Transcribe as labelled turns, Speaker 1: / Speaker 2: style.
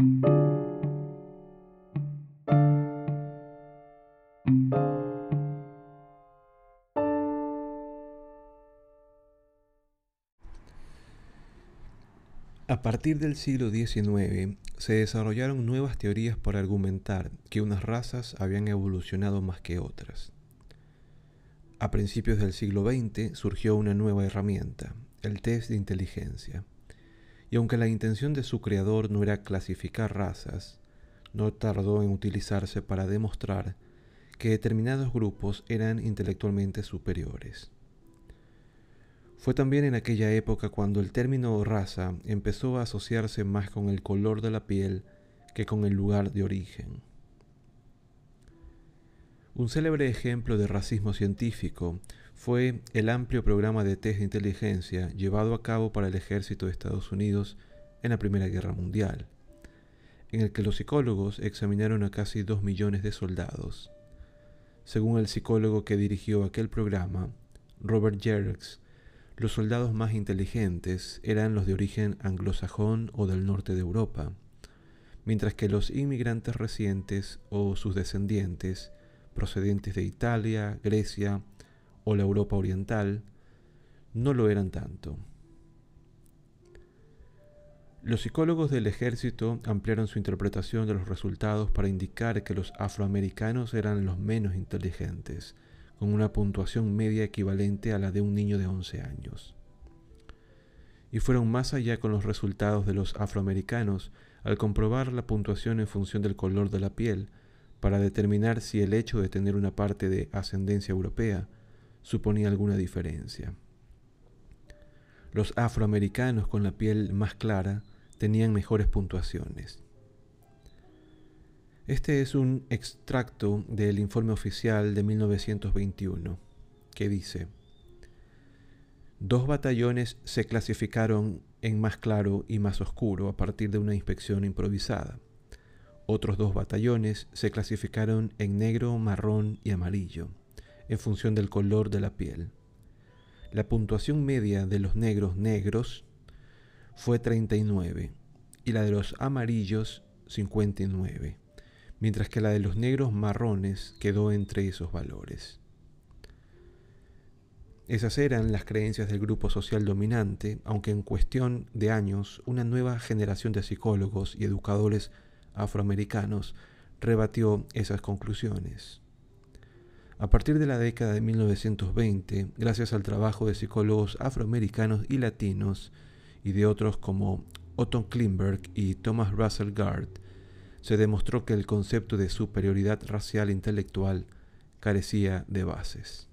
Speaker 1: A partir del siglo XIX se desarrollaron nuevas teorías para argumentar que unas razas habían evolucionado más que otras. A principios del siglo XX surgió una nueva herramienta, el test de inteligencia. Y aunque la intención de su creador no era clasificar razas, no tardó en utilizarse para demostrar que determinados grupos eran intelectualmente superiores. Fue también en aquella época cuando el término raza empezó a asociarse más con el color de la piel que con el lugar de origen. Un célebre ejemplo de racismo científico fue el amplio programa de test de inteligencia llevado a cabo para el ejército de Estados Unidos en la Primera Guerra Mundial, en el que los psicólogos examinaron a casi dos millones de soldados. Según el psicólogo que dirigió aquel programa, Robert Jerks, los soldados más inteligentes eran los de origen anglosajón o del norte de Europa, mientras que los inmigrantes recientes o sus descendientes, procedentes de Italia, Grecia o la Europa oriental, no lo eran tanto. Los psicólogos del ejército ampliaron su interpretación de los resultados para indicar que los afroamericanos eran los menos inteligentes, con una puntuación media equivalente a la de un niño de 11 años. Y fueron más allá con los resultados de los afroamericanos al comprobar la puntuación en función del color de la piel para determinar si el hecho de tener una parte de ascendencia europea suponía alguna diferencia. Los afroamericanos con la piel más clara tenían mejores puntuaciones. Este es un extracto del informe oficial de 1921 que dice, dos batallones se clasificaron en más claro y más oscuro a partir de una inspección improvisada. Otros dos batallones se clasificaron en negro, marrón y amarillo, en función del color de la piel. La puntuación media de los negros negros fue 39 y la de los amarillos 59 mientras que la de los negros marrones quedó entre esos valores. Esas eran las creencias del grupo social dominante, aunque en cuestión de años una nueva generación de psicólogos y educadores afroamericanos rebatió esas conclusiones. A partir de la década de 1920, gracias al trabajo de psicólogos afroamericanos y latinos y de otros como Otton Klimberg y Thomas Russell Gard, se demostró que el concepto de superioridad racial e intelectual carecía de bases.